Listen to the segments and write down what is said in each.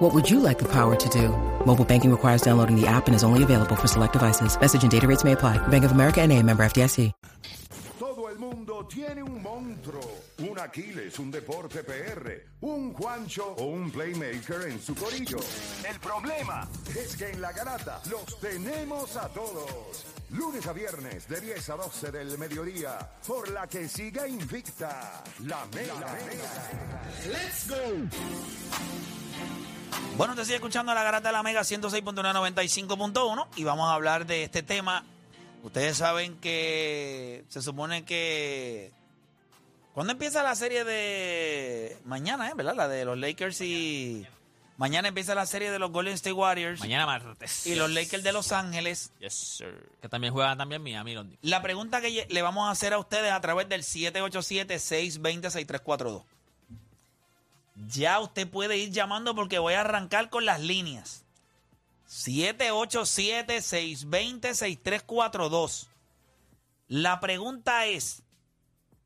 What would you like the power to do? Mobile banking requires downloading the app and is only available for select devices. Message and data rates may apply. Bank of America and a member FDIC. Todo el mundo tiene un monstruo, un Aquiles, un deporte PR, un Juancho o un playmaker en su corillo. El problema es que en la garata los tenemos a todos. Lunes a viernes de 10 a 12 del mediodía, por la que siga invicta la mega. ¡Let's go! Bueno, te sigue escuchando la garata de la Mega 106.195.1 y vamos a hablar de este tema. Ustedes saben que se supone que... ¿Cuándo empieza la serie de... Mañana, ¿eh? ¿Verdad? La de los Lakers y... Mañana empieza la serie de los Golden State Warriors Mañana martes. y los Lakers de Los Ángeles. Yes, sir. Que también juegan también Miami. La pregunta que le vamos a hacer a ustedes a través del 787-620-6342. Ya usted puede ir llamando porque voy a arrancar con las líneas. 787-620-6342. La pregunta es,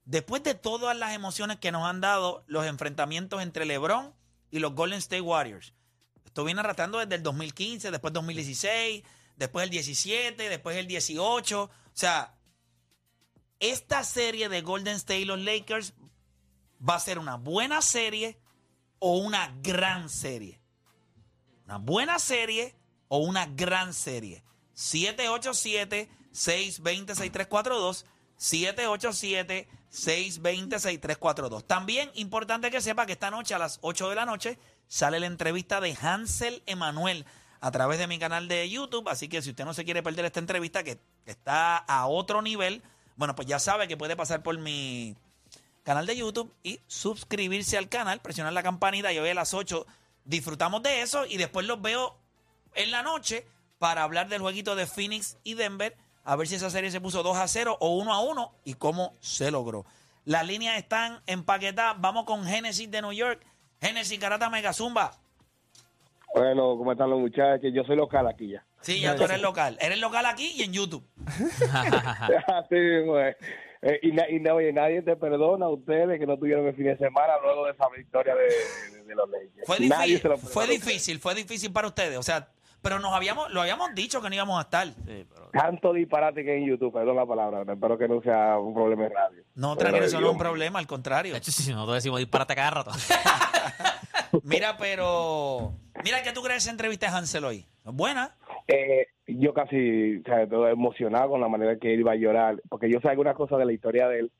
después de todas las emociones que nos han dado los enfrentamientos entre LeBron y los Golden State Warriors, esto viene arrastrando desde el 2015, después 2016, después el 17, después el 18. O sea, esta serie de Golden State y los Lakers va a ser una buena serie o una gran serie. Una buena serie o una gran serie. 787-620-6342. 787-620-6342. También importante que sepa que esta noche a las 8 de la noche sale la entrevista de Hansel Emanuel a través de mi canal de YouTube. Así que si usted no se quiere perder esta entrevista que está a otro nivel, bueno, pues ya sabe que puede pasar por mi canal de YouTube y suscribirse al canal, presionar la campanita y hoy a las 8 disfrutamos de eso y después los veo en la noche para hablar del jueguito de Phoenix y Denver, a ver si esa serie se puso 2 a 0 o 1 a 1 y cómo se logró. Las líneas están empaquetadas. Vamos con Genesis de New York. Genesis Garata Megazumba. Bueno, ¿cómo están los muchachos? Yo soy local aquí ya. Sí, ya tú eres local. Eres local aquí y en YouTube. Así mismo es. Eh, y, na- y na- oye, nadie te perdona a ustedes que no tuvieron el fin de semana luego de esa victoria de, de- de los Lakers. Fue Nadie difícil, se lo fue difícil, fue difícil para ustedes. O sea, pero nos habíamos, lo habíamos dicho que no íbamos a estar. Sí, pero-. Tanto disparate que en YouTube, perdón la palabra, espero que no sea un problema en radio. No, tranquilo, eso no es un problema, al contrario. De hecho, si nosotros decimos disparate cada rato. Mira, pero. Mira, ¿qué tú crees de esa entrevista de Hansel hoy? ¿Buena? Eh, yo casi, todo emocionado con la manera que él iba a llorar, porque yo sé algunas cosas de la historia de él,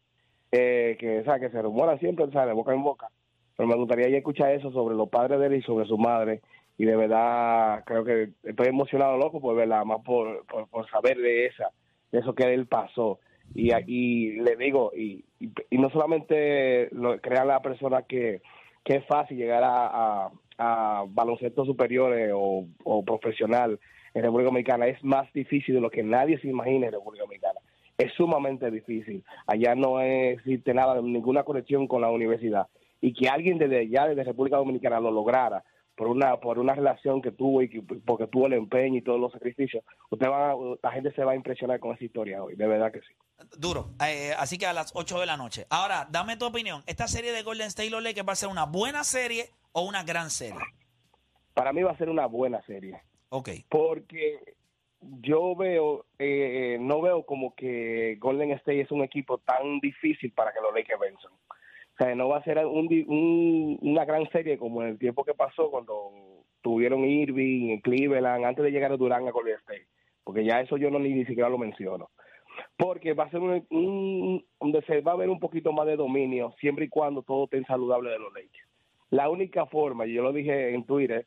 eh, que, sea, que se rumoran siempre, o sea, de boca en boca, pero me gustaría ya escuchar eso sobre los padres de él y sobre su madre, y de verdad creo que estoy emocionado, loco, por verla, más por, por, por saber de esa, de eso que él pasó. Y, y le digo, y, y, y no solamente lo, crean la persona que, que es fácil llegar a, a, a baloncestos superiores o, o profesional en República Dominicana, es más difícil de lo que nadie se imagina en República Dominicana. Es sumamente difícil. Allá no existe nada, ninguna conexión con la universidad. Y que alguien desde allá, desde República Dominicana, lo lograra por una por una relación que tuvo y que, porque tuvo el empeño y todos los sacrificios, usted va, la gente se va a impresionar con esa historia hoy, de verdad que sí. Duro. Eh, así que a las 8 de la noche. Ahora, dame tu opinión. ¿Esta serie de Golden State los Lakers va a ser una buena serie o una gran serie? Para mí va a ser una buena serie. Ok. porque yo veo, eh, no veo como que Golden State es un equipo tan difícil para que los Lakers venzan. O sea, no va a ser un, un- una gran serie como en el tiempo que pasó cuando tuvieron Irving Cleveland, antes de llegar a Durán a Golden State. Porque ya eso yo no ni, ni siquiera lo menciono. Porque va a ser un, un- donde se va a ver un poquito más de dominio, siempre y cuando todo esté saludable de los Lakers. La única forma, y yo lo dije en Twitter,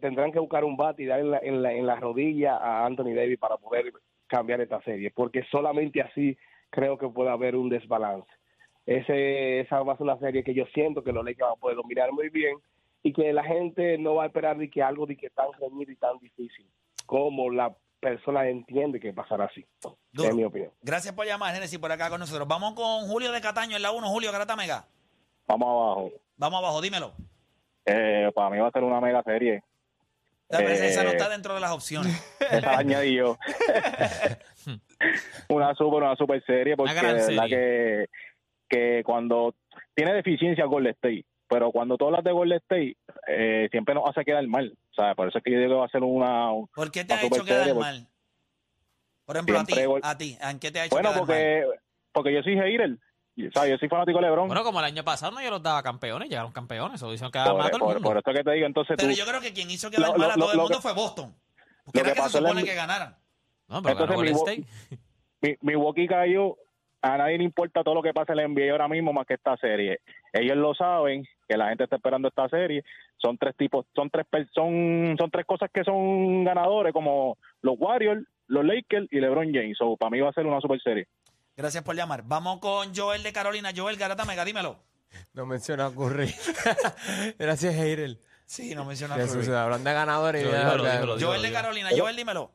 tendrán que buscar un bate y dar en la, en la, en la rodilla a Anthony Davis para poder cambiar esta serie, porque solamente así creo que puede haber un desbalance. Ese, esa va a ser una serie que yo siento que los Lakers van a poder dominar muy bien y que la gente no va a esperar de que algo de que tan reñido y tan difícil como la personas entienden que pasará así. Duro. Es mi opinión. Gracias por llamar, Genesis, por acá con nosotros. Vamos con Julio de Cataño en la 1. Julio, Garata Mega. Vamos abajo. Vamos abajo, dímelo. Eh, para mí va a ser una mega serie. La Eh, esa no está dentro de las opciones. Esa la añadí yo. una super, una super serie porque de verdad que, que cuando tiene deficiencia Golden State, pero cuando tú hablas de Golden State, eh, siempre nos hace quedar mal. Sea, por eso es que yo digo que va a ser una... ¿Por qué te ha hecho quedar serie, porque- mal? Por ejemplo, a ti, gol- a ti, ¿en qué te ha hecho Bueno, quedar mal? porque, porque yo soy hater. O sea, yo soy fanático de LeBron. Bueno, como el año pasado no yo los daba campeones, llegaron campeones, eso dicen que por, más a todo el por- mundo. por eso que te digo, entonces Pero tú... yo creo que quien hizo quedar Lo- mal a lo- todo el lo mundo que- fue Boston. Porque lo era que que se supone que ganaran. No, pero Entonces, ganó Golden State. mi, Milwaukee cayó, a nadie le importa todo lo que pasa en la NBA ahora mismo más que esta serie. Ellos lo saben, que la gente está esperando esta serie. Son tres tipos, son tres son, son tres cosas que son ganadores, como los Warriors, los Lakers y LeBron James. So, para mí va a ser una super serie. Gracias por llamar. Vamos con Joel de Carolina. Joel Garata Mega, dímelo. No menciona a Curry. Gracias, Heirel. Sí, no menciona a Curry. sus- Hablan de ganadores. Dímelo, dímelo, dímelo. Joel de Carolina. Joel, dímelo.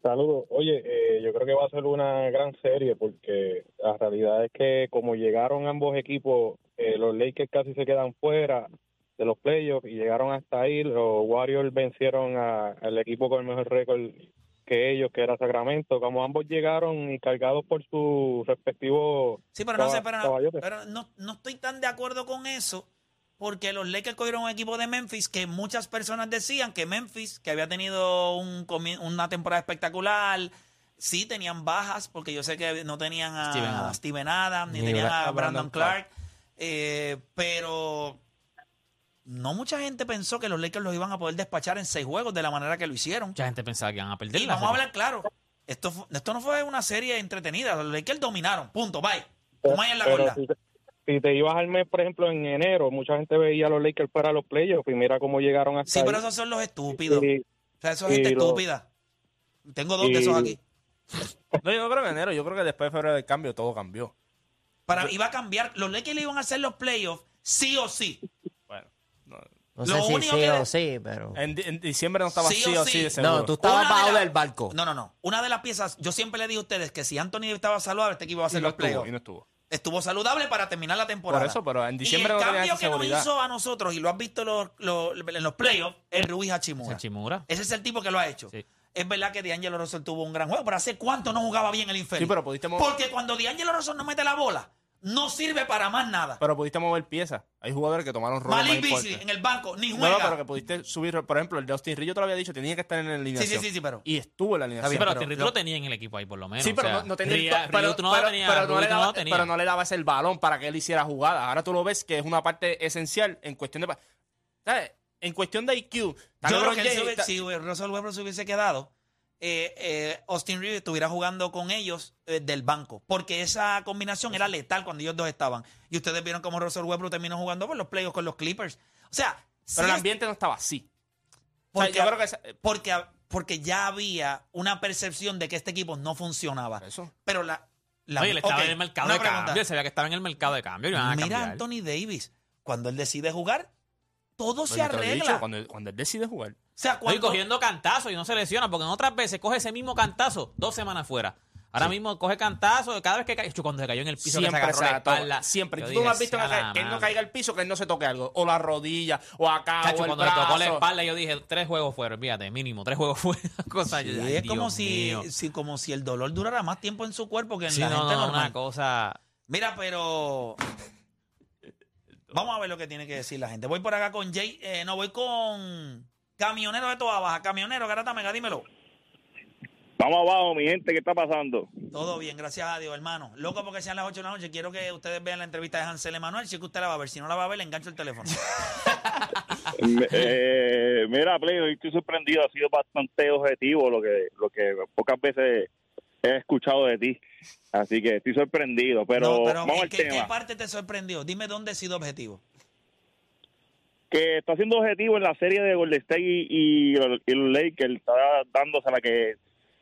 Saludos. Oye, eh, yo creo que va a ser una gran serie porque la realidad es que como llegaron ambos equipos, eh, los Lakers casi se quedan fuera de los playoffs y llegaron hasta ahí. Los Warriors vencieron al equipo con el mejor récord que ellos, que era Sacramento. Como ambos llegaron y cargados por su respectivo Sí, pero no sé, pero, no, pero no, no estoy tan de acuerdo con eso, porque los Lakers cogieron un equipo de Memphis que muchas personas decían que Memphis, que había tenido un una temporada espectacular, sí tenían bajas, porque yo sé que no tenían a Steven Steven Adams. Adams, ni Ni tenían a Brandon Brandon Clark, eh, pero no mucha gente pensó que los Lakers los iban a poder despachar en seis juegos de la manera que lo hicieron. Mucha gente pensaba que iban a perder Y vamos a hablar claro. Esto, esto no fue una serie entretenida. Los Lakers dominaron. Punto. Bye. Como hay en la Pero gorda. si te, si te ibas al mes, por ejemplo, en enero, mucha gente veía a los Lakers para los playoffs y mira cómo llegaron hasta Sí, ahí. pero esos son los estúpidos. Y- O sea, eso es gente lo- estúpida. Tengo dos de esos aquí. No, yo creo que enero. Yo creo que después de febrero del cambio todo cambió. Para, iba a cambiar. Los Lakers le iban a hacer los playoffs sí o sí. No. Lo sé si único sí que- o sí, pero... En, di- en diciembre no estaba Sí sí, o o sí sí. de seguro. No, tú estabas Una de bajo del barco. No, no, no. Una de las piezas, yo siempre le dije a ustedes que si Anthony estaba saludable, este equipo iba a y hacer no los estuvo, playoffs. y no estuvo. Estuvo saludable para terminar la temporada. Por eso, pero en diciembre y el no tenía cambio esa que nos seguridad. hizo a nosotros, y lo has visto los- los- en los playoffs, es Ruiz Hachimura. Hachimura. Ese es el tipo que lo ha hecho. Sí. Es verdad que D'Angelo Russell tuvo un gran juego, pero ¿hace cuánto no jugaba bien el infeliz? Sí, pero pudiste Porque cuando D'Angelo Russell no mete la bola, no sirve para más nada. Pero pudiste mover piezas. Hay jugadores que tomaron roles Malik Beasley en el banco, ni No, juega. no, pero que pudiste subir, por ejemplo, el de Austin Reed, yo te lo había dicho, tenía que estar en la sí, alineación. sí, sí, sí, pero... Y estuvo en la alineación. bien, pero pero- Tim Reed lo- tenía en el equipo ahí por lo menos. Sí, pero o sea, no, no tenía, pero, Ryut no pero- tenía, pero no le daba, no tenía. pero no le dabas el balón para que él hiciera jugada. Ahora tú lo ves que es una parte esencial en cuestión de... ¿Sabes? En cuestión de IQ. Yo creo que él si Russell Westbrook se hubiese quedado, eh, eh, Austin Reeves estuviera jugando con ellos eh, del banco. Porque esa combinación era letal cuando ellos dos estaban. Y ustedes vieron cómo Russell Westbrook terminó jugando por los playoffs con los Clippers. O sea, sí Pero el es- ambiente no estaba así. O sea, porque, yo creo que... esa- porque, porque ya había una percepción de que este equipo no funcionaba. Eso. Pero la... la Oye, él estaba en el mercado una de pregunta. cambio. Se veía que estaba en el mercado de cambio. Mira cambiar. a Anthony Davis. Cuando él decide jugar, todo se arregla. dicho, cuando, cuando él decide jugar. Sea, Estoy cuando... cogiendo cantazos y no se lesiona, porque en otras veces coge ese mismo cantazo dos semanas fuera. Ahora mismo coge cantazo cada vez que cae. Cuando se cayó en el piso, que se Siempre agarró la espalda. Siempre. Yo Tú dije, no has visto que, sea la que él no caiga al piso, que él no se toque algo. O la rodilla, o acá, Chacho, o el cuando le tocó la espalda, yo dije, tres juegos fuera, fíjate, mínimo, tres juegos fuera. Cosa, yo, Sí, ay, es como si- como si el dolor durara más tiempo en su cuerpo que en Sí, la no, gente no, normal. una cosa... Mira, pero vamos a ver lo que tiene que decir la gente. Voy por acá con Jay, eh, no voy con camionero de toda baja, camionero, Garata Mega, dímelo. Vamos abajo, mi gente, ¿qué está pasando? Todo bien, gracias a Dios, hermano. Loco porque sean las 8 de la noche. Quiero que ustedes vean la entrevista de Hansel Emanuel. Si es que usted la va a ver, si no la va a ver, le engancho el teléfono. eh, mira, Play, hoy estoy sorprendido, ha sido bastante objetivo lo que, lo que pocas veces he escuchado de ti. Así que estoy sorprendido, pero, no, pero vamos ¿en al qué, tema. qué parte te sorprendió? Dime dónde he sido objetivo. Que está siendo objetivo en la serie de Golden State y, y, los- y los Lakers, está dándose a la que,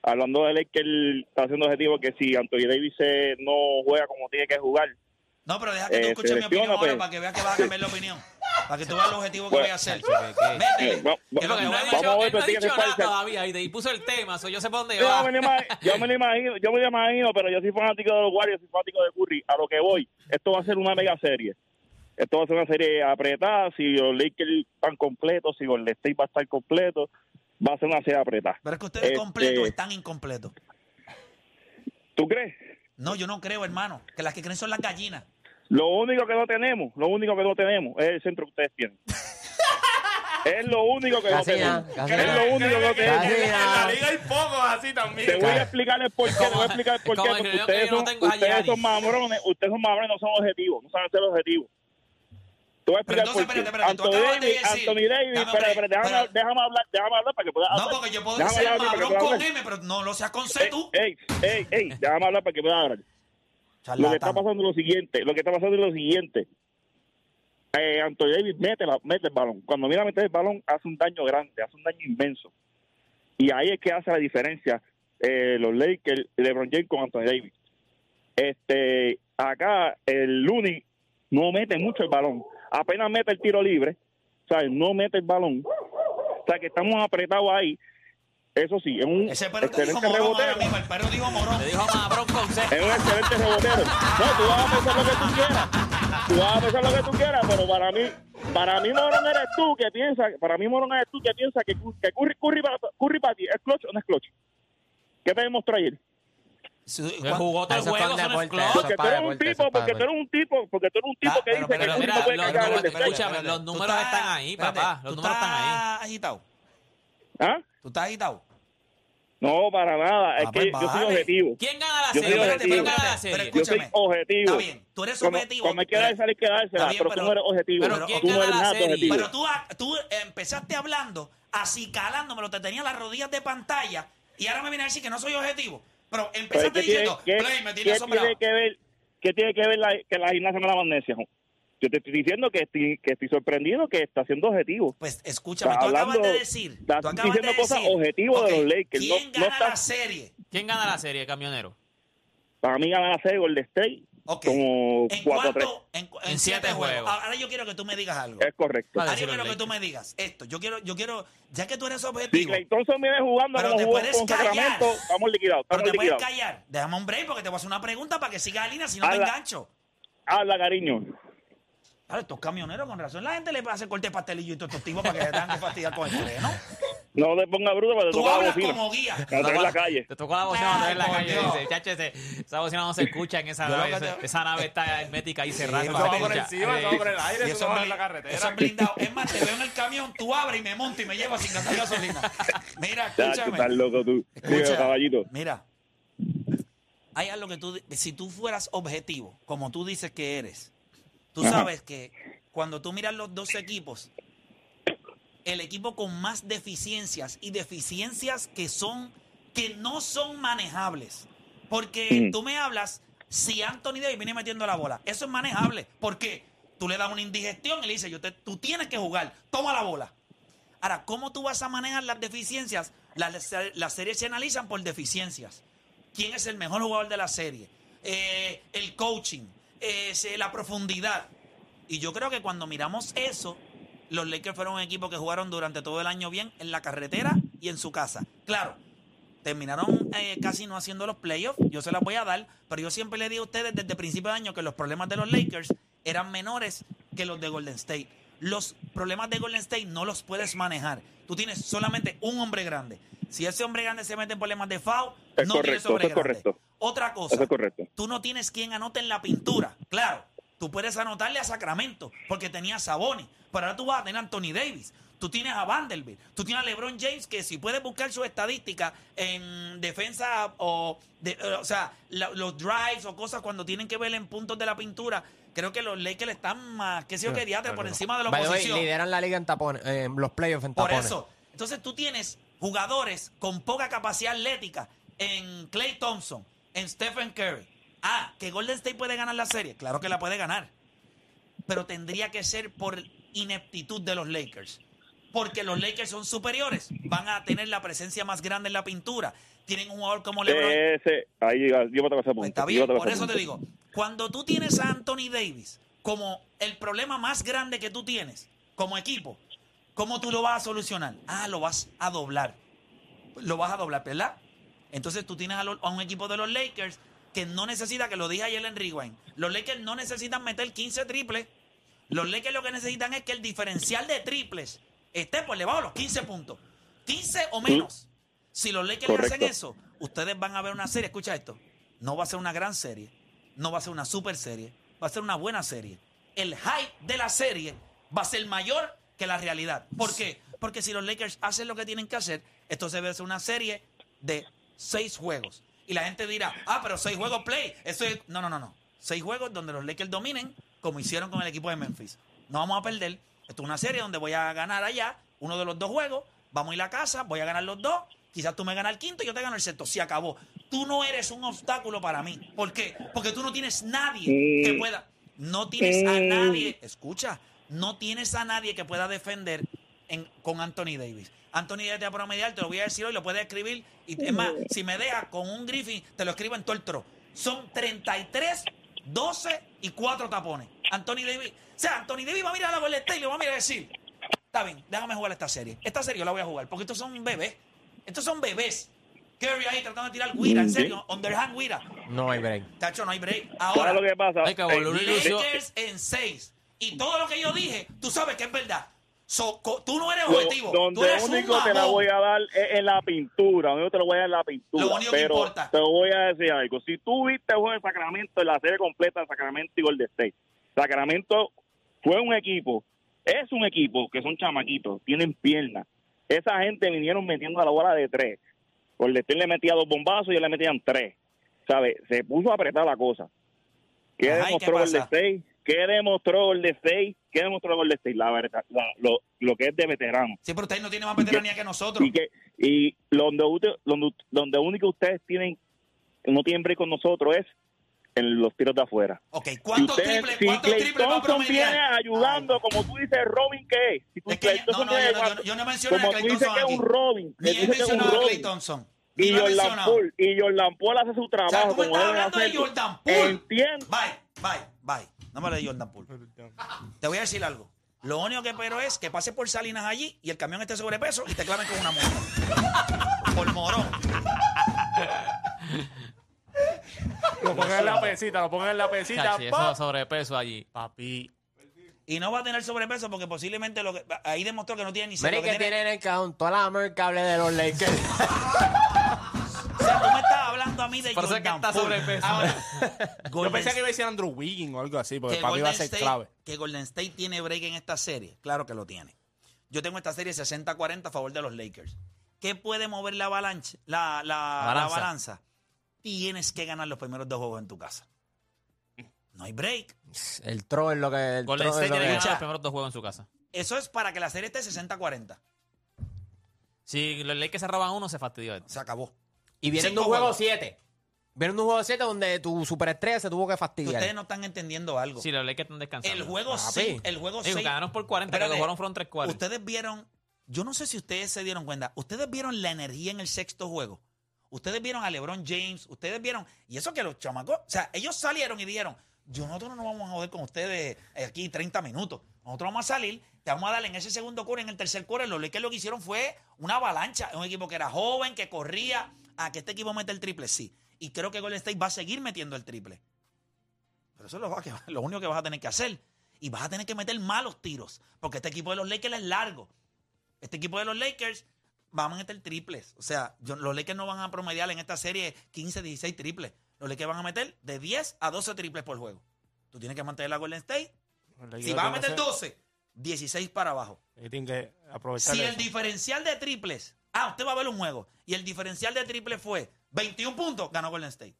hablando de Lakers, está siendo objetivo que si Anthony Davis no juega como tiene que jugar, No, pero deja que tú Eh, escuches mi opinión ahora pues. para que veas que vas a cambiar la opinión. Para que tú veas el objetivo que Bueno. voy a hacer. Chacho, que- que- Métele. Eh, va- no ha dicho, Vamos a ver, no ha dicho nada todavía y, y puso el tema, so yo sé por dónde Yo va. me, yo me lo imagino, yo me lo imagino, pero yo soy fanático de los Warriors, soy fanático de Curry. A lo que voy, esto va a ser una mega serie. Esto va a ser una serie apretada. Si los Lakers están completos, si el State va a estar completo, va a ser una serie apretada. Pero es que ustedes Este- completos están incompletos. ¿Tú crees? No, yo no creo, hermano. Que las que creen son las gallinas. Lo único que no tenemos, lo único que no tenemos es el centro que ustedes tienen. es lo único que no Casi tenemos. nada, casi Es lo único que no tenemos. En la liga hay pocos así también. Te voy a explicar el por qué, te voy a explicar el por Como qué, el porque ustedes no son, tengo a ustedes son mamrones, ustedes son mamrones, no son objetivos, no saben ser objetivos. Te voy a explicar por qué. tú Anthony Davis, Anthony Davis, espérate, espérate, déjame, déjame hablar, déjame hablar para que pueda No, hablar. porque yo puedo Déjame ser marrón con. M, pero no lo seas con C tú. ey, ey, ey, déjame hablar para que pueda hablar. Lo que está pasando es lo siguiente, lo que está pasando es lo siguiente. Eh, Anthony Davis mete, la- mete el balón. Cuando mira meter el balón, hace un daño grande, hace un daño inmenso. Y ahí es que hace la diferencia eh, los Lakers, LeBron James con Anthony Davis. Este, acá el Looney no mete mucho el balón. Apenas mete el tiro libre, ¿sabes? No mete el balón. O sea, que estamos apretados ahí. Eso sí, es un Ese perro te dijo excelente morón rebotero. mismo. El perro dijo morón. Le dijo Mabrón con C. Es un excelente rebotero. No, tú vas a pensar lo que tú quieras. Tú vas a pensar lo que tú quieras, pero para mí, para mí Morón eres tú que piensa, para mí Morón eres tú que piensa que, que Curry, Curry, para, Curry para ti es clutch o no es clutch. ¿Qué te demostró ayer? El juego, no un es deporte. clutch. Porque tú eres un tipo, porque tú eres un tipo, porque tú eres un tipo Ah, que dice que no puede números- el escúchame, los números están ahí, papá, los números están ahí. estás agitado. ¿Ah? Tú estás agitado. No, para nada. Es Ah, que pues yo soy objetivo. ¿Quién gana la Yo soy serie? Espérate, objetivo. ¿Quién gana la espérate, serie? espérate, Yo soy objetivo. Está bien, tú eres objetivo. Cuando hay que dársela, hay que pero, pero- tú no eres objetivo. pero ¿quién tú no gana eres la nada serie? objetivo. Pero tú, tú empezaste hablando, acicalándomelo, te tenía las rodillas de pantalla y ahora me viene a decir que no soy objetivo. Pero Pero empezaste ¿qué tiene, diciendo, qué- Play, me tiene asombrado. tiene que ver, qué tiene que ver la, que la gimnasia con la magnesia? jo? Yo te estoy diciendo que estoy, que estoy sorprendido que está siendo objetivo. Pues escúchame, Está tú acabas hablando- de decir, estás tú acabas de diciendo cosas decir, objetivas de ok, los Lakers, ¿Quién no- no gana estás- la serie? ¿Quién gana la serie, camionero? Para mí ganar la serie Golden State Ok. como ¿En 4-3. cuánto? En, cu- en En siete siete juegos. juegos. Ahora yo quiero que tú me digas algo. Es correcto. Vale. Ahora yo quiero que tú me digas esto. Yo quiero, yo quiero, ya que tú eres Si objetivo, Clay Thompson viene jugando Pero como te puedes con callar. Sacramento, estamos liquidados. pero te puedes callar. Déjame un break porque te voy a hacer una pregunta para que siga la línea, si no te Habla. engancho. Habla, cariño. Ahora, estos camioneros, con razón, la gente le hace corte de pastelillo y todos estos tipos para que se tengan que fastidiar con el freno. No te pongas bruto para que te Tú toca la hablas bocina. como guía. Para tener en la calle. Te tocó la bocina cuando en la calle. Dios. Dice, chacho, ese- esa bocina no se escucha en esa Yo lo nave. que esa- te- Esa nave está hermética ahí cerrada. No eso se va por escucha. encima, eso va por el aire, Y eso va en la carretera. eso es blindado. Es más, te veo en el camión, tú abres y me monto y me llevas sin gastar gasolina. Mira, Chacho, escúchame. estás loco tú. Escucha, caballito. Mira, hay algo que tú, si tú fueras objetivo, como tú dices que eres, tú Ajá. sabes que cuando tú miras los dos equipos, el equipo con más deficiencias y deficiencias que son, que no son manejables. Porque tú me hablas, si Anthony Davis viene metiendo la bola, eso es manejable. porque Tú le das una indigestión y le dices, yo te, tú tienes que jugar, toma la bola. Ahora, ¿cómo tú vas a manejar las deficiencias? Las, las series se analizan por deficiencias. ¿Quién es el mejor jugador de la serie? Eh, el coaching, eh, la profundidad. Y yo creo que cuando miramos eso, los Lakers fueron un equipo que jugaron durante todo el año bien en la carretera y en su casa. Claro, terminaron eh, casi no haciendo los playoffs, yo se las voy a dar, pero yo siempre le digo a ustedes desde el principio de año que los problemas de los Lakers eran menores que los de Golden State. Los problemas de Golden State no los puedes manejar. Tú tienes solamente un hombre grande. Si ese hombre grande se mete en problemas de foul, Es no tienes correcto, hombre eso es grande. correcto. Otra cosa, es correcto. tú no tienes quien anote en la pintura. Claro, tú puedes anotarle a Sacramento porque tenía a Saboni, pero ahora tú vas a tener a Anthony Davis. Tú tienes a Vanderbilt, tú tienes a LeBron James que si puedes buscar su estadística en defensa o, de- eh, o sea, la- los drives o cosas cuando tienen que ver en puntos de la pintura, creo que los Lakers están más, qué sé yo, diatre, por encima de la way, oposición. lideran la liga en tapones, en los playoffs en Por tapones. eso. Entonces tú tienes jugadores con poca capacidad atlética en Clay Thompson, en Stephen Curry. Ah, que Golden State puede ganar la serie. Claro que la puede ganar. Pero tendría que ser por ineptitud de los Lakers. Porque los Lakers son superiores. Van a tener la presencia más grande en la pintura. Tienen un jugador como LeBron. Ese, ahí, yo me toco ese Pues está yo bien, por eso te digo, cuando tú tienes a Anthony Davis como el problema más grande que tú tienes, como equipo, ¿cómo tú lo vas a solucionar? Ah, lo vas a doblar. Lo vas a doblar, ¿verdad? Entonces tú tienes a un equipo de los Lakers que no necesita, que lo dije ayer en Rewind, los Lakers no necesitan meter 15 triples. Los Lakers lo que necesitan es que el diferencial de triples esté por debajo de los 15 puntos. 15 o menos. Si los Lakers hacen eso, ustedes van a ver una serie. Escucha esto. No va a ser una gran serie. No va a ser una super serie. Va a ser una buena serie. El hype de la serie va a ser mayor que la realidad. ¿Por qué? Porque si los Lakers hacen lo que tienen que hacer, esto se ve ser una serie de seis juegos. Y la gente dirá, ah, pero seis juegos play. Eso es... No, no, no, no. Seis juegos donde los Lakers dominen, como hicieron con el equipo de Memphis. No vamos a perder. Esto es una serie donde voy a ganar allá uno de los dos juegos. Vamos a ir a casa, voy a ganar los dos. Quizás tú me ganas el quinto y yo te gano el sexto. Se acabó. Tú no eres un obstáculo para mí. ¿Por qué? Porque tú no tienes nadie que pueda. No tienes a nadie. Escucha, no tienes a nadie que pueda defender en- con Anthony Davis. Anthony Davis te va a promediar, te lo voy a decir hoy, lo puedes escribir. Y es más, si me deja con un Griffin, te lo escribo en todo el tro. Son 33, 12 y 4 tapones. Anthony Davis. O sea, Anthony Davis va a mirar a la State y le va a mirar y decir: Está bien, déjame jugar esta serie. Esta serie yo la voy a jugar porque estos son bebés. Estos son bebés. Curry ahí tratando de tirar Guira, en serio, underhand Guira. No hay break. Tacho, no hay break. ¿Sabes Ahora, lo que pasa? Hay que volver en 6. Y todo lo que yo dije, tú sabes que es verdad. So, tú no eres Lo- objetivo. tú donde eres un único te la voy a dar es en la pintura, donde te lo voy a dar en la pintura. Lo único que pero importa. te voy a decir algo. Si tú viste el juego de Sacramento, la serie completa de Sacramento y Golden State, Sacramento fue un equipo, es un equipo que son chamaquitos, tienen piernas. Esa gente vinieron metiendo a la bola de tres. Golden State le metía dos bombazos y ellos le metían tres. ¿Sabes? Se puso a apretar la cosa. ¿Qué Ajá, ¿y qué demostró pasa? Golden State? ¿Qué demostró Golden State? ¿Qué demostró Golden State? La verdad, la- lo, lo que es de veterano. Sí, pero ustedes no tienen más veteranía que nosotros. Y que y donde, usted- donde, donde único ustedes tienen no tienen break con nosotros es en los tiros de afuera. Ok, ¿cuántos triples, si Klay triples va a viene ayudando, Ay, como tú dices, Robin, ¿qué es? Si tú, Es que ya- no, yo no- yo no mencioné a como Klay tú dices Thompson que es aquí. un Robin, Ni he dices que es un mencionado a Clay. Thompson. Y he Jordan. Poole, y Jordan Poole hace su O sea, trabajo tú me como estás hablando de. Jordan Poole. Entiendo. Bye, bye, bye. No me hables de Jordan Poole. Te voy a decir algo. Lo único que espero es que pase por Salinas allí y el camión esté sobrepeso y te claven con una multa. por morón. Lo pongan en la pesita, lo pongan en la pesita. Chachi, pa. eso sobrepeso allí. Papi. Y no va a tener sobrepeso porque posiblemente lo que, ahí demostró que no tiene ni Mira que que tiene en el cajón toda la mercable de los Lakers. hablando a mí de Por eso es que Jordan está Poole. sobrepeso. Ahora, Yo Golden pensé que iba a decir Andrew Wiggins o algo así, porque que para mí va a ser State, clave. que Golden State tiene break en esta serie. Claro que lo tiene. Yo tengo esta serie 60-40 a favor de los Lakers. ¿Qué puede mover la avalancha? La, la- la Balanza. balanza. Tienes que ganar los primeros dos juegos en tu casa. No hay break. El troll es lo que. El Golden State lo tiene que que- ganar los primeros dos juegos en su casa. Eso es para que la serie esté 60-40. Si los Lakers se roban uno, se fastidió esto. Se acabó. Y viene de Cinco un juego juegos. 7. Viene de un juego 7 donde tu superestrella se tuvo que Que fastidiar. Ustedes no están entendiendo algo. Si los Lakers están descansando. el juego Papi. 6. El juego Digo, 6. ganaron por 40, que Espérate, lo jugaron fueron tres cuartos. Ustedes vieron, yo no sé si ustedes se dieron cuenta, ustedes vieron la energía en el sexto juego. Ustedes vieron a LeBron James, ustedes vieron, y eso que los chamacos, o sea, ellos salieron y dijeron, yo nosotros no nos vamos a joder con ustedes aquí 30 minutos. Nosotros vamos a salir, te vamos a dar en ese segundo core, en el tercer core. Los Lakers lo que hicieron fue una avalancha. Un equipo que era joven, que corría. A que este equipo mete el triple, sí. Y creo que Golden State va a seguir metiendo el triple. Pero eso es lo, que- lo único que vas a tener que hacer. Y vas a tener que meter malos tiros. Porque este equipo de los Lakers es largo. Este equipo de los Lakers va a meter triples. O sea, yo- los Lakers no van a promediar en esta serie 15, 16 triples. Los Lakers van a meter de 10 a 12 triples por juego. Tú tienes que mantener la Golden State. Si vas a meter 12, 16 para abajo. Tienen que aprovechar Si el diferencial de triples, ah, usted va a ver un juego, y el diferencial de triples fue 21 puntos, ganó Golden State.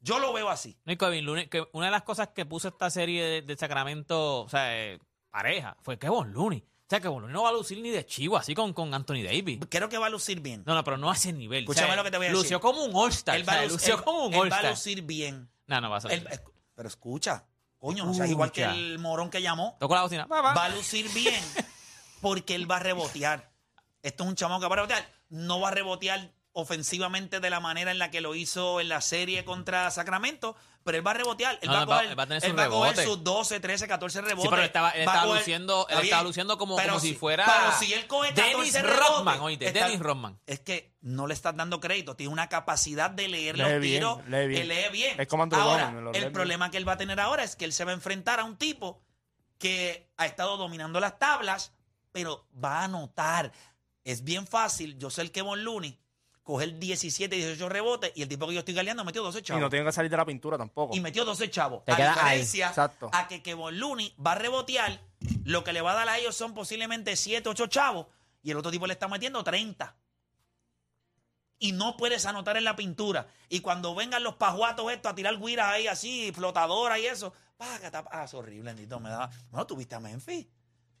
Yo lo veo así. No, y Kevin que una de las cosas que puso esta serie de, de Sacramento, o sea, eh, pareja, fue Kevin Looney. O sea, que Looney no va a lucir ni de chivo así con, con Anthony Davis. Creo que va a lucir bien. No, no, pero no ese nivel. Escúchame O sea, lo que te voy a decir. Lució como un All-Star. O sea, lució él- como un él va a All-Star. lucir bien. No, no va a. Él- esc- pero escucha, coño, no seas igual que el morón que llamó. Tocó la bocina. Va a lucir bien porque él va a rebotear. Esto es un chamo que va a rebotear. No va a rebotear ofensivamente de la manera en la que lo hizo en la serie contra Sacramento, pero él va a rebotear. Él No, va, no, a coger, él va a tener él sus va a coger rebotes. sus 12, 13, 14 rebotes. Sí, pero él estaba, él coger- luciendo, él Está estaba luciendo como, pero como si, si- fuera pero si él coge 14 Dennis rebotes, Rodman, oíste, está- Dennis Rodman. Es que no le estás dando crédito. Tiene una capacidad de leer los bien, tiros. lee bien. que lee bien. Es como Andrew Ahora, el problema que él va a tener ahora es que él se va a enfrentar a un tipo que ha estado dominando las tablas, pero va a anotar. Es bien fácil. Yo sé el Kevon Looney, coger 17, 18 rebotes y el tipo que yo estoy galeando metió 12 Y chavos. no tienen que salir de la pintura tampoco. Y metió 12 chavos. Te a quedas ahí, diferencia exacto. a que Kevon Looney va a rebotear, lo que le va a dar a ellos son posiblemente 7, 8 chavos y el otro tipo le está metiendo 30. Y no puedes anotar en la pintura. Y cuando vengan los pajuatos estos a tirar guiras ahí así, flotadoras y eso, págata, ah, es horrible, Nito, me da. No, tuviste a Memphis.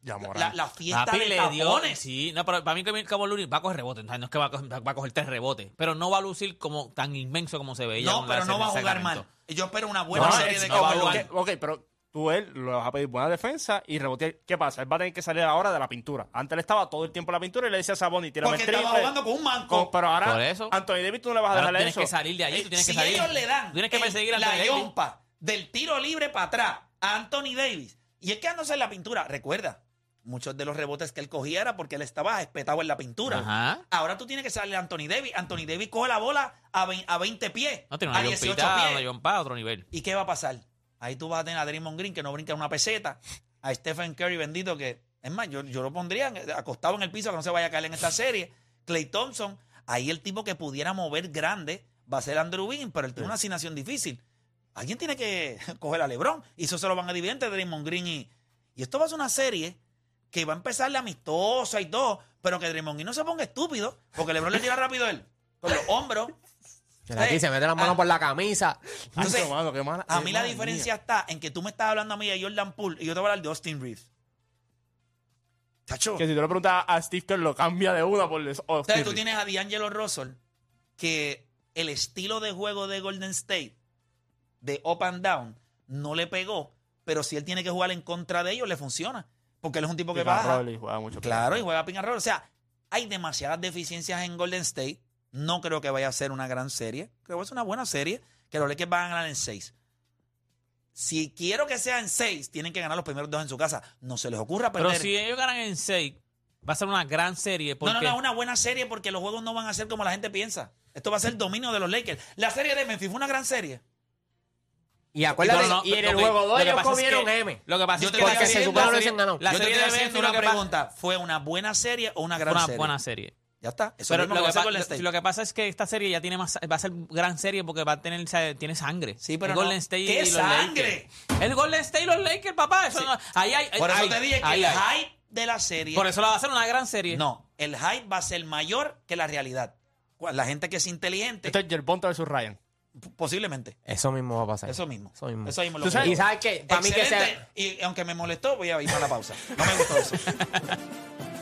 Ya. La, la fiesta Papi de le dio. Sí, no, pero para mí que Cabo va a coger rebotes. No es que va a coger, va a coger tres rebotes. Pero no va a lucir como tan inmenso como se veía. No, pero no va a jugar mal. Yo espero una buena No, serie es- de no jugar. Looney. ok, ok, pero tú él le vas a pedir buena defensa y rebotear. ¿Qué pasa? Él va a tener que salir ahora de la pintura. Antes él estaba todo el tiempo en la pintura y le decía a Saboni, tírame Porque el triple. estaba jugando con un manco. Con- pero ahora, Por eso. Anthony Davis, tú no le vas a dejarle tienes eso. que salir de ahí. Tú tienes si que salir. ellos le dan Tú tienes que perseguir a la yompa del tiro libre para atrás a Anthony Davis y es quedándose en la pintura, recuerda, muchos de los rebotes que él cogía era porque él estaba espetado en la pintura. Ajá. Ahora tú tienes que salir a Anthony Davis. Anthony Davis coge la bola a, vein- a 20 pies, No tiene a una 18 yompita, pies. una a otro nivel. ¿Y qué va a pasar? Ahí tú vas a tener a Draymond Green que no brinca una peseta, a Stephen Curry bendito que, es más, yo, yo lo pondría acostado en el piso que no se vaya a caer en esta serie. Clay Thompson, ahí el tipo que pudiera mover grande va a ser Andrew Wiggins, pero él tiene una asignación difícil. Alguien tiene que coger a LeBron y eso se lo van a dividir entre Draymond Green y... Y esto va a ser una serie que va a empezar la amistosa y todo, pero que Draymond Green no se ponga estúpido, porque LeBron le tira rápido a él, con los hombros. Aquí se mete las manos ah, por la camisa. Entonces, Ay, mano, qué mala- a mí la diferencia está en que tú me estás hablando a mí de Jordan Poole y yo te voy a hablar de Austin Reeves. Chacho. Que si tú le preguntas a Steve Kerr, lo cambia de una por oh, Entonces tú Steve. tienes a D'Angelo Russell que el estilo de juego de Golden State, de up and down, no le pegó, pero si él tiene que jugar en contra de ellos, le funciona. Porque él es un tipo que Pick and baja. roll y juega mucho. Claro, y juega and roll. O sea, hay demasiadas deficiencias en Golden State. No creo que vaya a ser una gran serie. Creo que es una buena serie. Que los Lakers van a ganar en seis. Si quiero que sea en seis, tienen que ganar los primeros dos en su casa. No se les ocurra Pero perder. si ellos ganan en 6, va a ser una gran serie. Porque No, no, no, una buena serie porque los juegos no van a ser como la gente piensa. Esto va a ser dominio de los Lakers. La serie de Memphis fue una gran serie. Y acuérdate, No, no, y en el que- juego 2 lo que ellos pasa es comieron que- M. Lo que pasa Yo es te que estoy la Porque se serie- supone que serie- ganado. la Yo te serie estoy de haciendo una que pasa- pregunta. ¿Fue una buena serie o una gran Fue una serie? buena serie. Ya está. Eso Pero lo que va a que, hacer pa- Golden lo- State. lo que pasa es que esta serie ya tiene más, va a ser gran serie porque va a tener, tiene sangre. Sí, pero el no. Golden State ¿Qué y los sangre? Lakers. El Golden State y los Lakers, papá. Eso no- ahí hay, Por eso te dije que el hay. hype de la serie. Por eso la va a hacer una gran serie. No, el hype va a ser mayor que la realidad. La gente que es inteligente, Esto es Yerbonta versus Ryan. Posiblemente. Eso mismo va a pasar. Eso mismo. Eso mismo. Eso mismo lo ¿Tú sabes? Y sabes que, para mí que sea... Y aunque me molestó, voy a ir a la pausa. No me gustó eso.